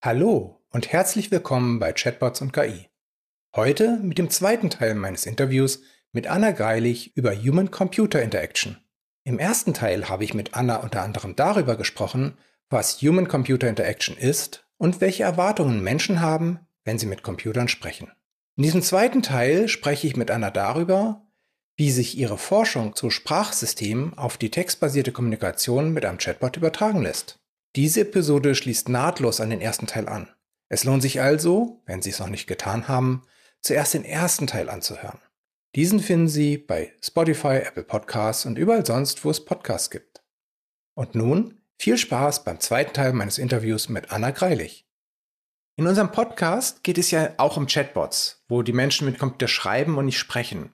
Hallo und herzlich willkommen bei Chatbots und KI. Heute mit dem zweiten Teil meines Interviews mit Anna Greilich über Human-Computer Interaction. Im ersten Teil habe ich mit Anna unter anderem darüber gesprochen, was Human-Computer Interaction ist und welche Erwartungen Menschen haben, wenn sie mit Computern sprechen. In diesem zweiten Teil spreche ich mit Anna darüber, wie sich ihre Forschung zu Sprachsystemen auf die textbasierte Kommunikation mit einem Chatbot übertragen lässt. Diese Episode schließt nahtlos an den ersten Teil an. Es lohnt sich also, wenn Sie es noch nicht getan haben, zuerst den ersten Teil anzuhören. Diesen finden Sie bei Spotify, Apple Podcasts und überall sonst, wo es Podcasts gibt. Und nun viel Spaß beim zweiten Teil meines Interviews mit Anna Greilich. In unserem Podcast geht es ja auch um Chatbots, wo die Menschen mit Computer schreiben und nicht sprechen.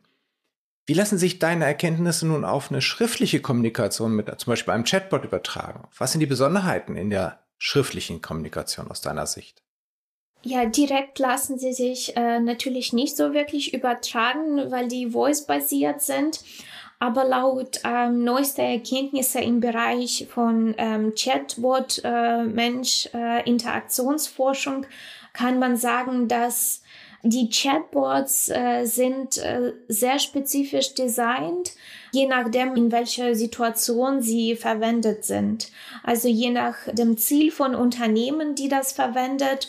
Wie lassen sich deine Erkenntnisse nun auf eine schriftliche Kommunikation mit zum Beispiel einem Chatbot übertragen? Was sind die Besonderheiten in der schriftlichen Kommunikation aus deiner Sicht? Ja, direkt lassen sie sich äh, natürlich nicht so wirklich übertragen, weil die voice-basiert sind. Aber laut ähm, neuester Erkenntnisse im Bereich von ähm, Chatbot, äh, äh, kann man sagen, dass die Chatbots äh, sind äh, sehr spezifisch designt, je nachdem, in welcher Situation sie verwendet sind. Also je nach dem Ziel von Unternehmen, die das verwendet,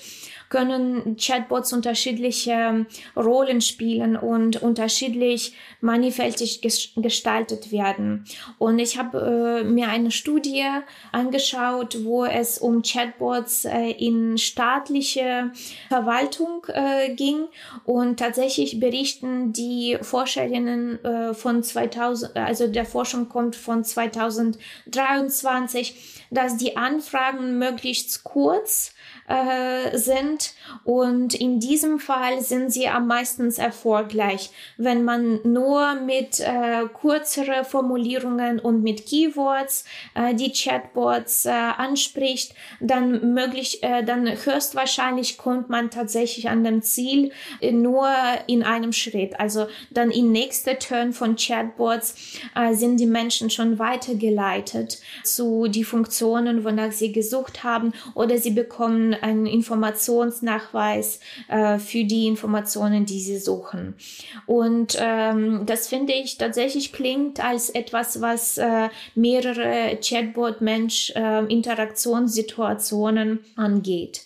können Chatbots unterschiedliche Rollen spielen und unterschiedlich mannigfältig gestaltet werden. Und ich habe äh, mir eine Studie angeschaut, wo es um Chatbots äh, in staatliche Verwaltung äh, ging und tatsächlich berichten die Forscherinnen äh, von 2000, also der Forschung kommt von 2023, dass die Anfragen möglichst kurz äh, sind. Und in diesem Fall sind sie am meisten erfolgreich, wenn man nur mit äh, kürzeren Formulierungen und mit Keywords äh, die Chatbots äh, anspricht, dann möglich, äh, dann höchstwahrscheinlich kommt man tatsächlich an dem Ziel äh, nur in einem Schritt. Also dann im nächsten Turn von Chatbots äh, sind die Menschen schon weitergeleitet zu die Funktionen, wonach sie gesucht haben oder sie bekommen einen Informationsnachweis äh, für die Informationen, die sie suchen. Und ähm, das finde ich tatsächlich klingt als etwas, was äh, mehrere Chatbot-Mensch-Interaktionssituationen äh, angeht.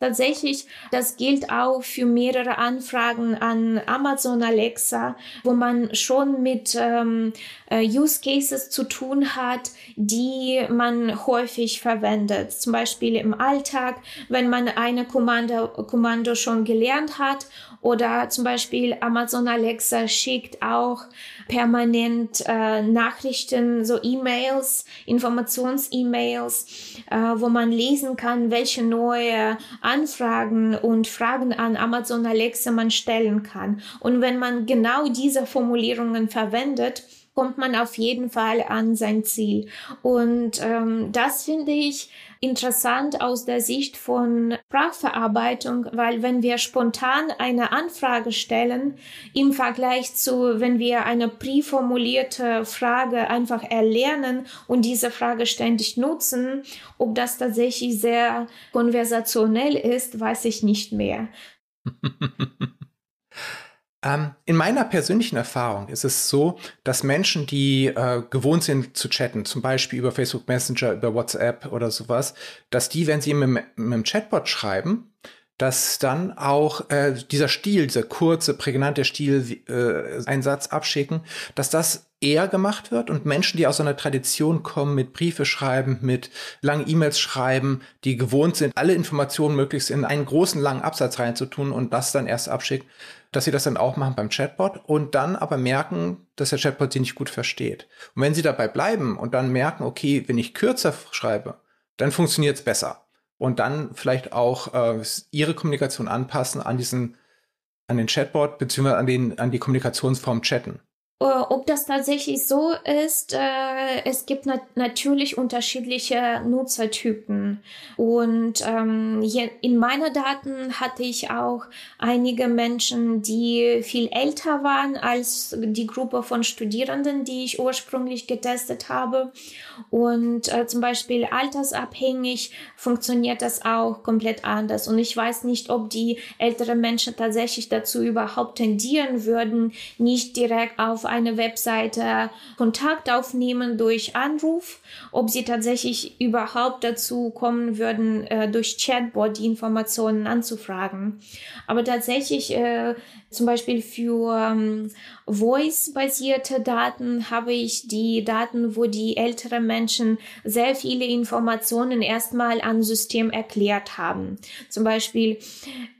Tatsächlich, das gilt auch für mehrere Anfragen an Amazon Alexa, wo man schon mit ähm, äh, Use Cases zu tun hat, die man häufig verwendet. Zum Beispiel im Alltag, wenn man eine Kommando, Kommando schon gelernt hat oder zum Beispiel Amazon Alexa schickt auch permanent äh, Nachrichten, so E-Mails, Informations-E-Mails, äh, wo man lesen kann, welche neue Anfragen und Fragen an Amazon Alexa man stellen kann. Und wenn man genau diese Formulierungen verwendet, kommt man auf jeden Fall an sein Ziel. Und ähm, das finde ich interessant aus der Sicht von Sprachverarbeitung, weil wenn wir spontan eine Anfrage stellen, im Vergleich zu, wenn wir eine präformulierte Frage einfach erlernen und diese Frage ständig nutzen, ob das tatsächlich sehr konversationell ist, weiß ich nicht mehr. Ähm, in meiner persönlichen Erfahrung ist es so, dass Menschen, die äh, gewohnt sind zu chatten, zum Beispiel über Facebook Messenger, über WhatsApp oder sowas, dass die, wenn sie mit, mit einem Chatbot schreiben, dass dann auch äh, dieser Stil, dieser kurze, prägnante Stil, äh, einen Satz abschicken, dass das eher gemacht wird und Menschen, die aus einer Tradition kommen, mit Briefe schreiben, mit langen E-Mails schreiben, die gewohnt sind, alle Informationen möglichst in einen großen, langen Absatz reinzutun und das dann erst abschickt, dass sie das dann auch machen beim Chatbot und dann aber merken, dass der Chatbot sie nicht gut versteht. Und wenn sie dabei bleiben und dann merken, okay, wenn ich kürzer schreibe, dann funktioniert es besser. Und dann vielleicht auch äh, ihre Kommunikation anpassen an diesen, an den Chatbot, beziehungsweise an den, an die Kommunikationsform chatten. Äh, ob das tatsächlich so ist, äh, es gibt nat natürlich unterschiedliche Nutzertypen. Und ähm, hier in meiner Daten hatte ich auch einige Menschen, die viel älter waren als die Gruppe von Studierenden, die ich ursprünglich getestet habe. Und äh, zum Beispiel altersabhängig funktioniert das auch komplett anders. Und ich weiß nicht, ob die älteren Menschen tatsächlich dazu überhaupt tendieren würden, nicht direkt auf eine Webseite Kontakt aufnehmen durch Anruf, ob sie tatsächlich überhaupt dazu kommen würden, äh, durch Chatbot die Informationen anzufragen. Aber tatsächlich äh, zum Beispiel für ähm, Voice-basierte Daten habe ich die Daten, wo die älteren Menschen sehr viele Informationen erstmal an System erklärt haben. Zum Beispiel,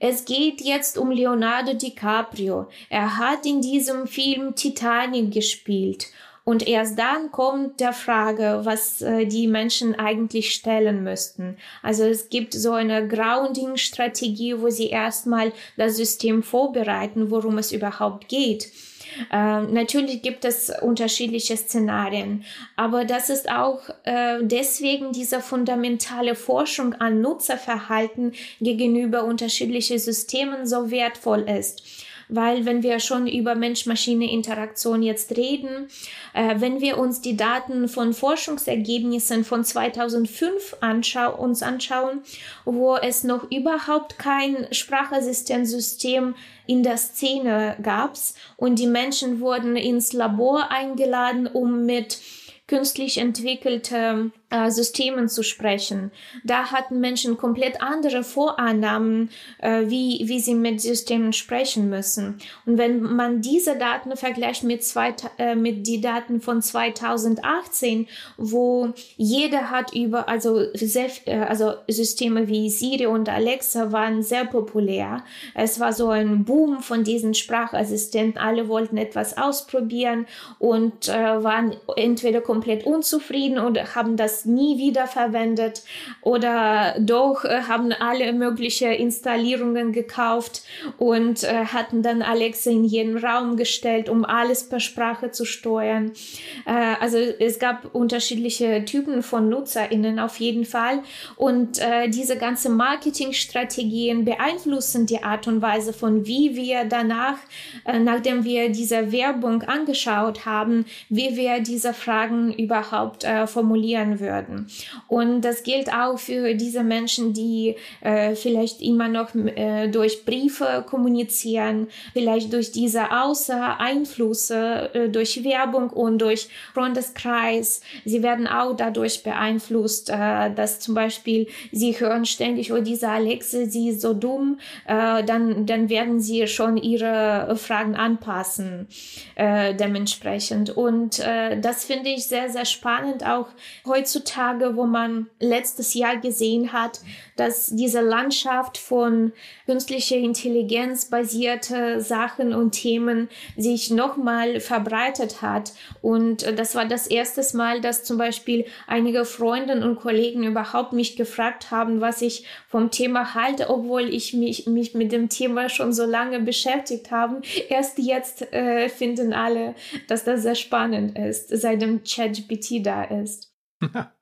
es geht jetzt um Leonardo DiCaprio. Er hat in diesem Film Titanic gespielt. Und erst dann kommt der Frage, was äh, die Menschen eigentlich stellen müssten. Also es gibt so eine Grounding-Strategie, wo sie erstmal das System vorbereiten, worum es überhaupt geht. Äh, natürlich gibt es unterschiedliche Szenarien, aber das ist auch äh, deswegen diese fundamentale Forschung an Nutzerverhalten gegenüber unterschiedlichen Systemen so wertvoll ist weil wenn wir schon über Mensch-Maschine-Interaktion jetzt reden, äh, wenn wir uns die Daten von Forschungsergebnissen von 2005 anschau uns anschauen, wo es noch überhaupt kein Sprachassistenzsystem in der Szene gab und die Menschen wurden ins Labor eingeladen, um mit künstlich entwickelte äh, Systemen zu sprechen. Da hatten Menschen komplett andere Vorannahmen, äh, wie, wie sie mit Systemen sprechen müssen. Und wenn man diese Daten vergleicht mit, zwei, äh, mit die Daten von 2018, wo jeder hat über, also, sehr, äh, also Systeme wie Siri und Alexa waren sehr populär. Es war so ein Boom von diesen Sprachassistenten. Alle wollten etwas ausprobieren und äh, waren entweder komplett unzufrieden oder haben das nie wieder verwendet oder doch äh, haben alle mögliche Installierungen gekauft und äh, hatten dann Alexa in jeden Raum gestellt, um alles per Sprache zu steuern. Äh, also es gab unterschiedliche Typen von NutzerInnen auf jeden Fall und äh, diese ganze Marketingstrategien beeinflussen die Art und Weise von wie wir danach, äh, nachdem wir diese Werbung angeschaut haben, wie wir diese Fragen überhaupt äh, formulieren würden würden. Und das gilt auch für diese Menschen, die äh, vielleicht immer noch äh, durch Briefe kommunizieren, vielleicht durch diese Außereinflüsse, äh, durch Werbung und durch Freundeskreis. Sie werden auch dadurch beeinflusst, äh, dass zum Beispiel sie hören ständig, oh, diese Alexe, sie ist so dumm, äh, dann, dann werden sie schon ihre Fragen anpassen äh, dementsprechend. Und äh, das finde ich sehr, sehr spannend, auch heutzutage heutzutage, wo man letztes Jahr gesehen hat, dass diese Landschaft von künstlicher Intelligenz basierte Sachen und Themen sich nochmal verbreitet hat. Und das war das erste Mal, dass zum Beispiel einige Freunde und Kollegen überhaupt mich gefragt haben, was ich vom Thema halte, obwohl ich mich, mich mit dem Thema schon so lange beschäftigt habe. Erst jetzt äh, finden alle, dass das sehr spannend ist, seit dem ChatGPT da ist.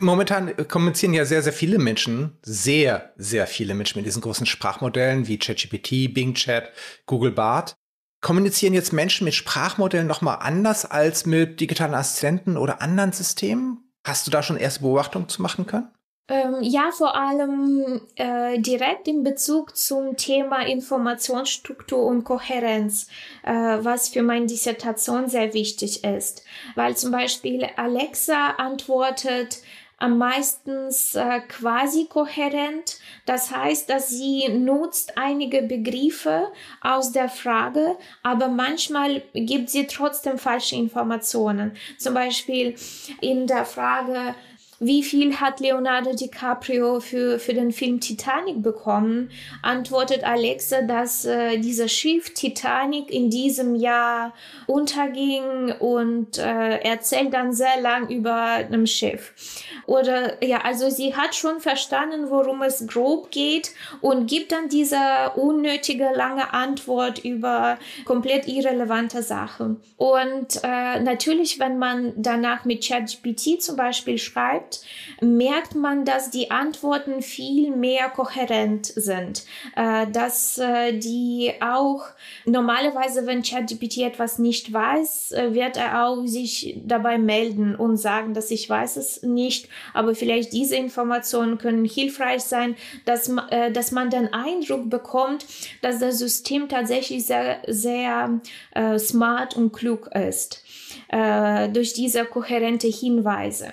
Momentan kommunizieren ja sehr, sehr viele Menschen, sehr, sehr viele Menschen mit diesen großen Sprachmodellen wie ChatGPT, Bing Chat, Google Bart. Kommunizieren jetzt Menschen mit Sprachmodellen nochmal anders als mit digitalen Assistenten oder anderen Systemen? Hast du da schon erste Beobachtungen zu machen können? Ähm, ja, vor allem äh, direkt in Bezug zum Thema Informationsstruktur und Kohärenz, äh, was für meine Dissertation sehr wichtig ist. Weil zum Beispiel Alexa antwortet am meisten äh, quasi kohärent. Das heißt, dass sie nutzt einige Begriffe aus der Frage, aber manchmal gibt sie trotzdem falsche Informationen. Zum Beispiel in der Frage, wie viel hat Leonardo DiCaprio für, für den Film Titanic bekommen, antwortet Alexa, dass äh, dieser Schiff Titanic in diesem Jahr unterging und äh, erzählt dann sehr lang über einem Schiff. Oder ja, also sie hat schon verstanden, worum es grob geht und gibt dann diese unnötige lange Antwort über komplett irrelevante Sachen. Und äh, natürlich, wenn man danach mit ChatGPT zum Beispiel schreibt, merkt man, dass die Antworten viel mehr kohärent sind, äh, dass äh, die auch normalerweise, wenn ChatGPT etwas nicht weiß, äh, wird er auch sich dabei melden und sagen, dass ich weiß es nicht, aber vielleicht diese Informationen können hilfreich sein, dass, äh, dass man den Eindruck bekommt, dass das System tatsächlich sehr, sehr äh, smart und klug ist äh, durch diese kohärente Hinweise.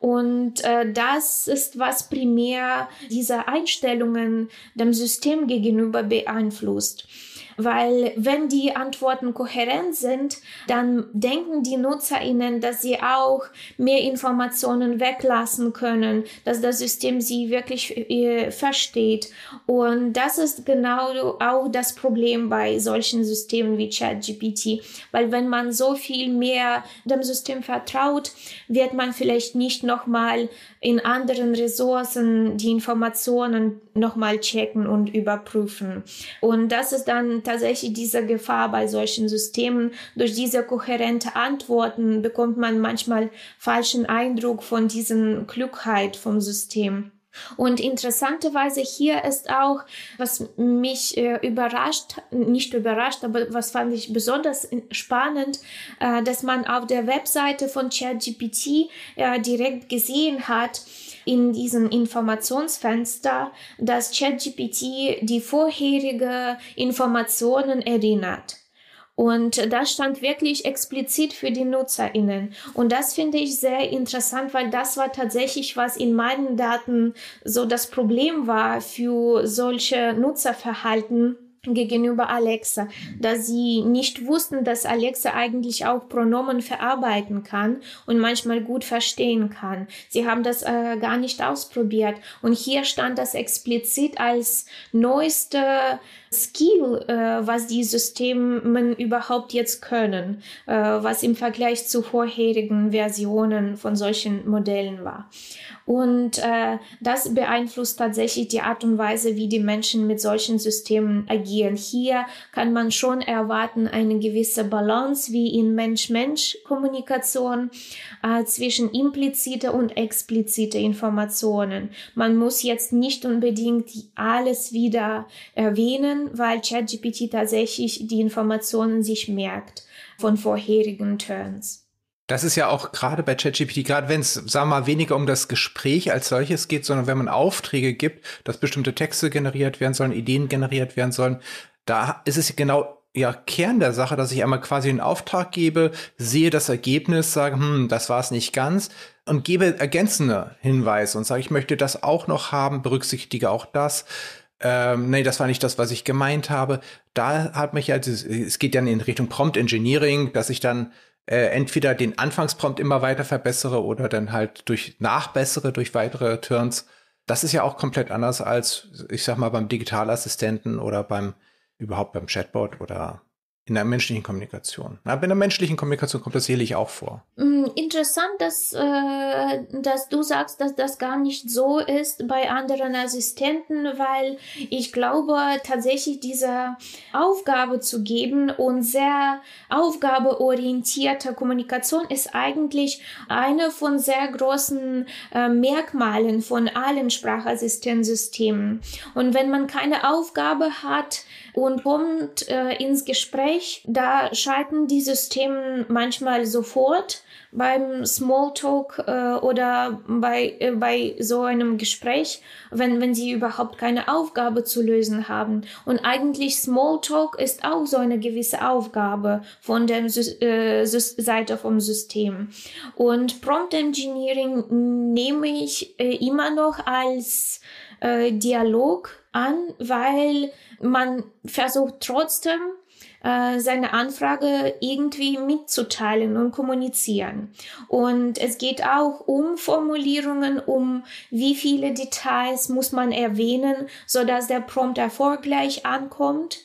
Und äh, das ist, was primär diese Einstellungen dem System gegenüber beeinflusst. Weil wenn die Antworten kohärent sind, dann denken die NutzerInnen, dass sie auch mehr Informationen weglassen können, dass das System sie wirklich äh, versteht. Und das ist genau auch das Problem bei solchen Systemen wie ChatGPT. Weil wenn man so viel mehr dem System vertraut, wird man vielleicht nicht nochmal in anderen Ressourcen die Informationen nochmal checken und überprüfen. Und das ist dann tatsächlich diese Gefahr bei solchen Systemen. Durch diese kohärente Antworten bekommt man manchmal falschen Eindruck von diesen Klugheit vom System. Und interessanterweise hier ist auch, was mich äh, überrascht, nicht überrascht, aber was fand ich besonders spannend, äh, dass man auf der Webseite von ChatGPT äh, direkt gesehen hat, in diesem Informationsfenster, dass ChatGPT die vorherige Informationen erinnert. Und das stand wirklich explizit für die NutzerInnen. Und das finde ich sehr interessant, weil das war tatsächlich, was in meinen Daten so das Problem war für solche Nutzerverhalten gegenüber Alexa, dass sie nicht wussten, dass Alexa eigentlich auch Pronomen verarbeiten kann und manchmal gut verstehen kann. Sie haben das äh, gar nicht ausprobiert und hier stand das explizit als neueste Skill, äh, was die Systeme überhaupt jetzt können, äh, was im Vergleich zu vorherigen Versionen von solchen Modellen war. Und äh, das beeinflusst tatsächlich die Art und Weise, wie die Menschen mit solchen Systemen agieren. Hier kann man schon erwarten eine gewisse Balance wie in Mensch-Mensch-Kommunikation äh, zwischen implizite und explizite Informationen. Man muss jetzt nicht unbedingt alles wieder erwähnen, weil ChatGPT tatsächlich die Informationen sich merkt von vorherigen Turns. Das ist ja auch gerade bei ChatGPT, gerade wenn es, sagen wir mal, weniger um das Gespräch als solches geht, sondern wenn man Aufträge gibt, dass bestimmte Texte generiert werden sollen, Ideen generiert werden sollen, da ist es genau ja Kern der Sache, dass ich einmal quasi einen Auftrag gebe, sehe das Ergebnis, sage, hm, das war es nicht ganz und gebe ergänzende Hinweise und sage, ich möchte das auch noch haben, berücksichtige auch das. Ähm, nee, das war nicht das, was ich gemeint habe. Da hat mich also, es geht dann in Richtung Prompt Engineering, dass ich dann äh, entweder den Anfangsprompt immer weiter verbessere oder dann halt durch nachbessere, durch weitere Turns. Das ist ja auch komplett anders als, ich sag mal, beim Digitalassistenten oder beim, überhaupt beim Chatbot oder in der menschlichen Kommunikation. Aber in der menschlichen Kommunikation kommt das sicherlich auch vor. Mm, interessant, dass, äh, dass du sagst, dass das gar nicht so ist bei anderen Assistenten, weil ich glaube, tatsächlich diese Aufgabe zu geben und sehr aufgabeorientierte Kommunikation ist eigentlich eine von sehr großen äh, Merkmalen von allen Sprachassistenzsystemen. Und wenn man keine Aufgabe hat, und kommt äh, ins Gespräch. Da schalten die Systeme manchmal sofort beim Smalltalk äh, oder bei, äh, bei so einem Gespräch, wenn, wenn sie überhaupt keine Aufgabe zu lösen haben. Und eigentlich Smalltalk ist auch so eine gewisse Aufgabe von der äh, Seite vom System. Und Prompt Engineering nehme ich äh, immer noch als äh, Dialog an, weil man versucht trotzdem äh, seine Anfrage irgendwie mitzuteilen und kommunizieren. Und es geht auch um Formulierungen, um wie viele Details muss man erwähnen, so dass der Prompt erfolgreich ankommt.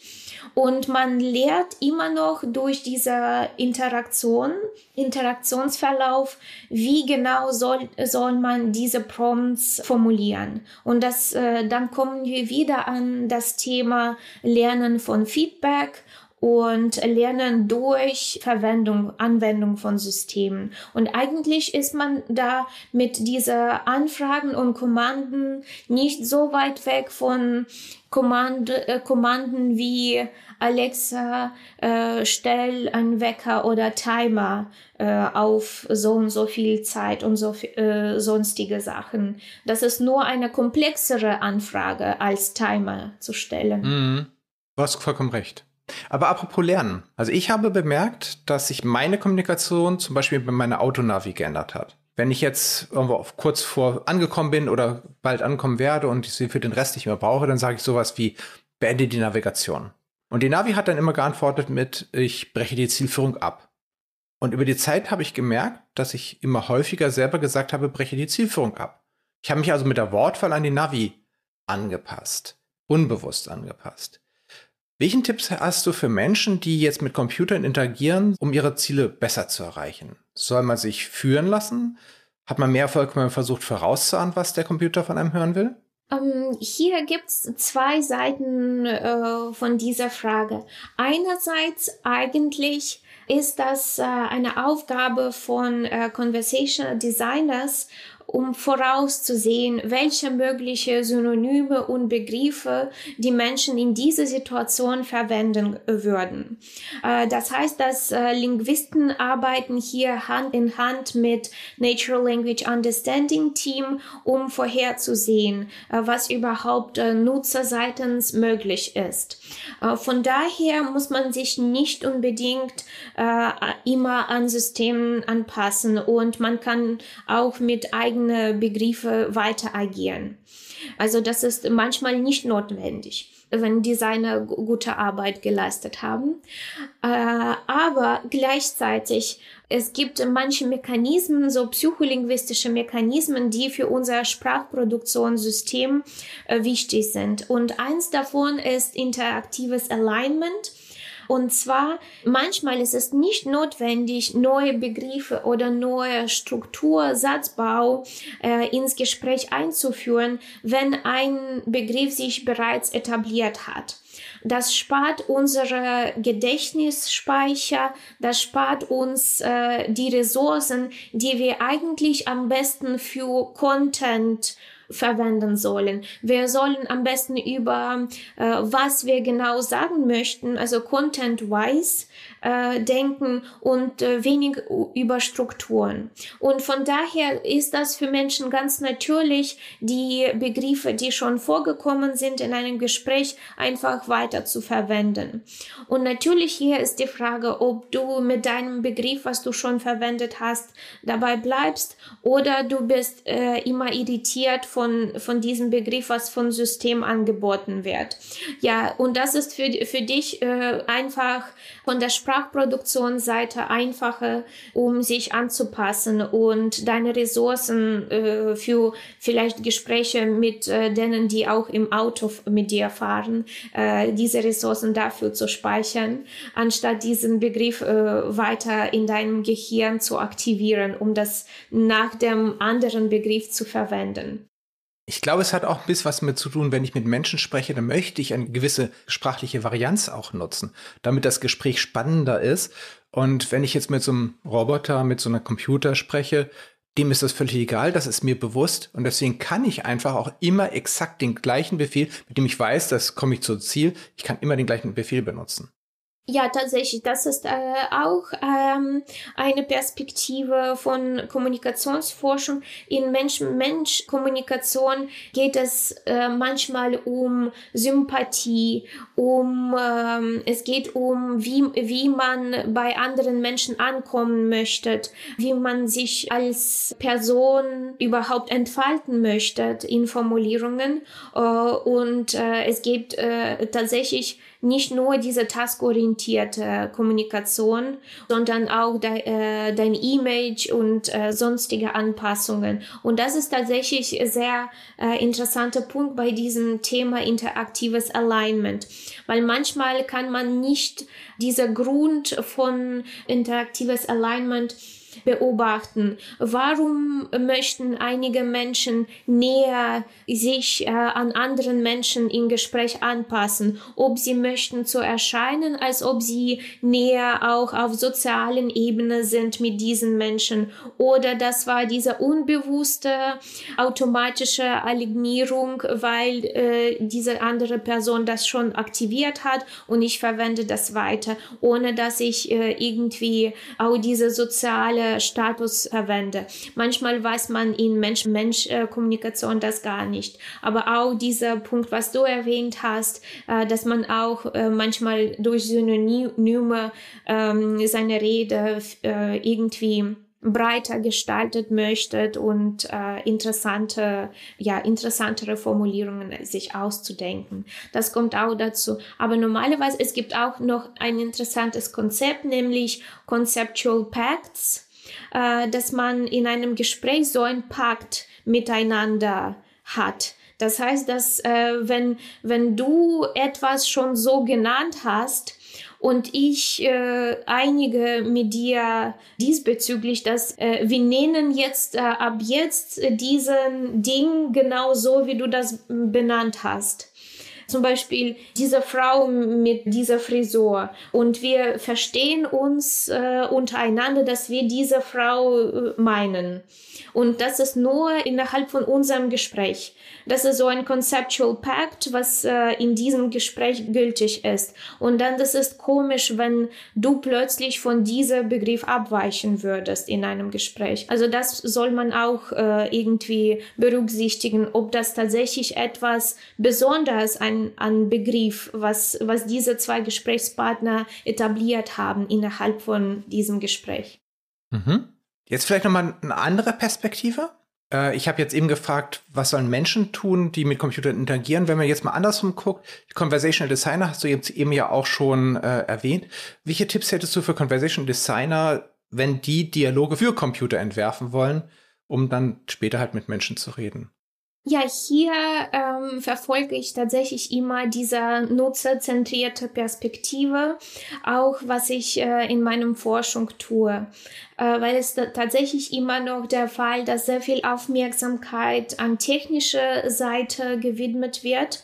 Und man lernt immer noch durch diese Interaktion, Interaktionsverlauf, wie genau soll, soll man diese Prompts formulieren. Und das, äh, dann kommen wir wieder an das Thema Lernen von Feedback und lernen durch Verwendung, Anwendung von Systemen. Und eigentlich ist man da mit dieser Anfragen und Kommanden nicht so weit weg von Kommand, äh, Kommanden wie Alexa, äh, stell einen Wecker oder Timer äh, auf so und so viel Zeit und so äh, sonstige Sachen. Das ist nur eine komplexere Anfrage als Timer zu stellen. Mhm. Du hast vollkommen recht. Aber apropos Lernen. Also ich habe bemerkt, dass sich meine Kommunikation zum Beispiel mit meiner Autonavi geändert hat. Wenn ich jetzt irgendwo kurz vor angekommen bin oder bald ankommen werde und ich sie für den Rest nicht mehr brauche, dann sage ich sowas wie beende die Navigation. Und die Navi hat dann immer geantwortet mit ich breche die Zielführung ab. Und über die Zeit habe ich gemerkt, dass ich immer häufiger selber gesagt habe, breche die Zielführung ab. Ich habe mich also mit der Wortwahl an die Navi angepasst, unbewusst angepasst. Welchen Tipps hast du für Menschen, die jetzt mit Computern interagieren, um ihre Ziele besser zu erreichen? Soll man sich führen lassen? Hat man mehr Erfolg, wenn man versucht vorauszuahnen, was der Computer von einem hören will? Ähm, hier gibt es zwei Seiten äh, von dieser Frage. Einerseits eigentlich ist das äh, eine Aufgabe von äh, Conversational Designers, um vorauszusehen, welche mögliche Synonyme und Begriffe die Menschen in dieser Situation verwenden würden. Äh, das heißt, dass äh, Linguisten arbeiten hier Hand in Hand mit Natural Language Understanding Team, um vorherzusehen, äh, was überhaupt nutzerseitens möglich ist. Von daher muss man sich nicht unbedingt immer an Systemen anpassen und man kann auch mit eigenen eigene Begriffe weiter agieren. Also das ist manchmal nicht notwendig wenn Designer gute Arbeit geleistet haben. Äh, aber gleichzeitig, es gibt manche Mechanismen, so psycholinguistische Mechanismen, die für unser Sprachproduktionssystem äh, wichtig sind. Und eins davon ist interaktives Alignment. Und zwar, manchmal ist es nicht notwendig, neue Begriffe oder neue Struktur, Satzbau äh, ins Gespräch einzuführen, wenn ein Begriff sich bereits etabliert hat. Das spart unsere Gedächtnisspeicher, das spart uns äh, die Ressourcen, die wir eigentlich am besten für Content verwenden sollen. Wir sollen am besten über, äh, was wir genau sagen möchten, also content-wise, äh, denken und äh, wenig über Strukturen. Und von daher ist das für Menschen ganz natürlich, die Begriffe, die schon vorgekommen sind in einem Gespräch, einfach weiter zu verwenden. Und natürlich hier ist die Frage, ob du mit deinem Begriff, was du schon verwendet hast, dabei bleibst oder du bist äh, immer irritiert von, von diesem Begriff, was von System angeboten wird. Ja, und das ist für, für dich äh, einfach von der Sprache Sprachproduktionsseite einfacher, um sich anzupassen und deine Ressourcen äh, für vielleicht Gespräche mit äh, denen, die auch im Auto mit dir fahren, äh, diese Ressourcen dafür zu speichern, anstatt diesen Begriff äh, weiter in deinem Gehirn zu aktivieren, um das nach dem anderen Begriff zu verwenden. Ich glaube, es hat auch ein bisschen was mit zu tun, wenn ich mit Menschen spreche, dann möchte ich eine gewisse sprachliche Varianz auch nutzen, damit das Gespräch spannender ist. Und wenn ich jetzt mit so einem Roboter, mit so einer Computer spreche, dem ist das völlig egal, das ist mir bewusst und deswegen kann ich einfach auch immer exakt den gleichen Befehl, mit dem ich weiß, das komme ich zum Ziel, ich kann immer den gleichen Befehl benutzen. Ja, tatsächlich. Das ist äh, auch ähm, eine Perspektive von Kommunikationsforschung. In Mensch-Mensch-Kommunikation geht es äh, manchmal um Sympathie, um ähm, es geht um wie wie man bei anderen Menschen ankommen möchte, wie man sich als Person überhaupt entfalten möchte in Formulierungen äh, und äh, es geht äh, tatsächlich nicht nur diese taskorientierte Kommunikation, sondern auch de, äh, dein Image und äh, sonstige Anpassungen. Und das ist tatsächlich sehr äh, interessanter Punkt bei diesem Thema interaktives Alignment, weil manchmal kann man nicht dieser Grund von interaktives Alignment beobachten. Warum möchten einige Menschen näher sich äh, an anderen Menschen im Gespräch anpassen? Ob sie möchten so erscheinen, als ob sie näher auch auf sozialen Ebene sind mit diesen Menschen. Oder das war diese unbewusste automatische Alignierung, weil äh, diese andere Person das schon aktiviert hat und ich verwende das weiter, ohne dass ich äh, irgendwie auch diese soziale Status verwende. Manchmal weiß man in Mensch-Mensch-Kommunikation das gar nicht. Aber auch dieser Punkt, was du erwähnt hast, äh, dass man auch äh, manchmal durch Synonyme ähm, seine Rede äh, irgendwie breiter gestaltet möchtet und äh, interessante, ja, interessantere Formulierungen sich auszudenken. Das kommt auch dazu. Aber normalerweise, es gibt auch noch ein interessantes Konzept, nämlich Conceptual Pacts äh, dass man in einem Gespräch so ein Pakt miteinander hat. Das heißt, dass äh, wenn, wenn du etwas schon so genannt hast, und ich äh, einige mit dir diesbezüglich, dass äh, wir nennen jetzt äh, ab jetzt diesen Ding genau so, wie du das benannt hast zum Beispiel diese Frau mit dieser Frisur und wir verstehen uns äh, untereinander, dass wir diese Frau äh, meinen. Und das ist nur innerhalb von unserem Gespräch. Das ist so ein Conceptual Pact, was äh, in diesem Gespräch gültig ist. Und dann, das ist komisch, wenn du plötzlich von diesem Begriff abweichen würdest in einem Gespräch. Also das soll man auch äh, irgendwie berücksichtigen, ob das tatsächlich etwas Besonderes an, an Begriff, was, was diese zwei Gesprächspartner etabliert haben innerhalb von diesem Gespräch. Mhm. Jetzt vielleicht nochmal eine andere Perspektive. Äh, ich habe jetzt eben gefragt, was sollen Menschen tun, die mit Computern interagieren? Wenn man jetzt mal andersrum guckt, Conversational Designer hast du jetzt eben ja auch schon äh, erwähnt. Welche Tipps hättest du für Conversational Designer, wenn die Dialoge für Computer entwerfen wollen, um dann später halt mit Menschen zu reden? Ja, hier ähm, verfolge ich tatsächlich immer diese nutzerzentrierte Perspektive, auch was ich äh, in meinem Forschung tue, äh, weil es tatsächlich immer noch der Fall, dass sehr viel Aufmerksamkeit an technische Seite gewidmet wird.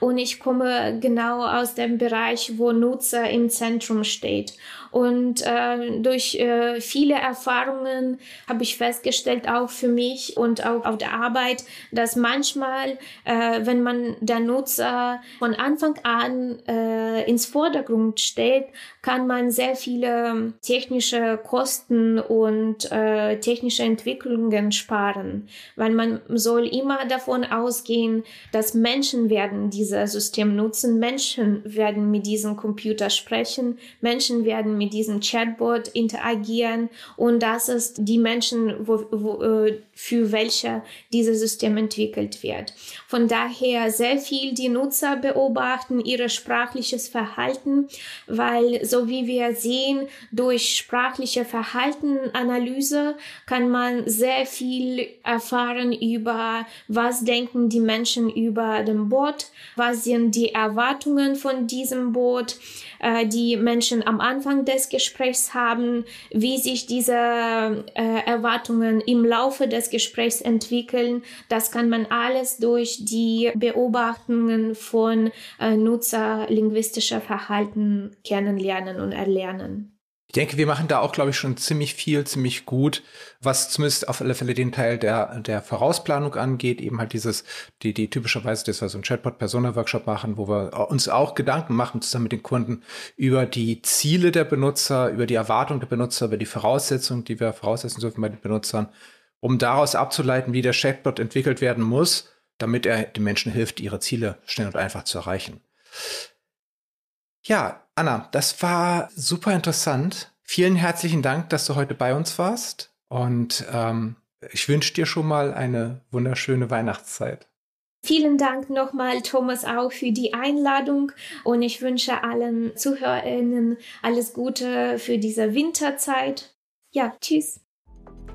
Und ich komme genau aus dem Bereich, wo Nutzer im Zentrum steht. Und äh, durch äh, viele Erfahrungen habe ich festgestellt, auch für mich und auch auf der Arbeit, dass manchmal, äh, wenn man der Nutzer von Anfang an äh, ins Vordergrund stellt, kann man sehr viele technische Kosten und äh, technische Entwicklungen sparen, weil man soll immer davon ausgehen, dass Menschen werden dieses System nutzen, Menschen werden mit diesem Computer sprechen, Menschen werden mit diesem Chatbot interagieren und das ist die Menschen, wo, wo, äh, für welche dieses System entwickelt wird. Von daher sehr viel die Nutzer beobachten ihr sprachliches Verhalten, weil so wie wir sehen, durch sprachliche Verhaltenanalyse kann man sehr viel erfahren über, was denken die Menschen über den Bot, was sind die Erwartungen von diesem Bot, äh, die Menschen am Anfang des Gesprächs haben, wie sich diese äh, Erwartungen im Laufe des Gesprächs entwickeln. Das kann man alles durch die Beobachtungen von äh, nutzerlinguistischer Verhalten kennenlernen und erlernen. Ich denke, wir machen da auch, glaube ich, schon ziemlich viel, ziemlich gut, was zumindest auf alle Fälle den Teil der, der Vorausplanung angeht, eben halt dieses, die, die typischerweise, dass wir so einen Chatbot-Persona-Workshop machen, wo wir uns auch Gedanken machen, zusammen mit den Kunden, über die Ziele der Benutzer, über die Erwartungen der Benutzer, über die Voraussetzungen, die wir voraussetzen dürfen bei den Benutzern, um daraus abzuleiten, wie der Chatbot entwickelt werden muss, damit er den Menschen hilft, ihre Ziele schnell und einfach zu erreichen. Ja, Anna, das war super interessant. Vielen herzlichen Dank, dass du heute bei uns warst. Und ähm, ich wünsche dir schon mal eine wunderschöne Weihnachtszeit. Vielen Dank nochmal, Thomas, auch für die Einladung und ich wünsche allen ZuhörerInnen alles Gute für diese Winterzeit. Ja, tschüss.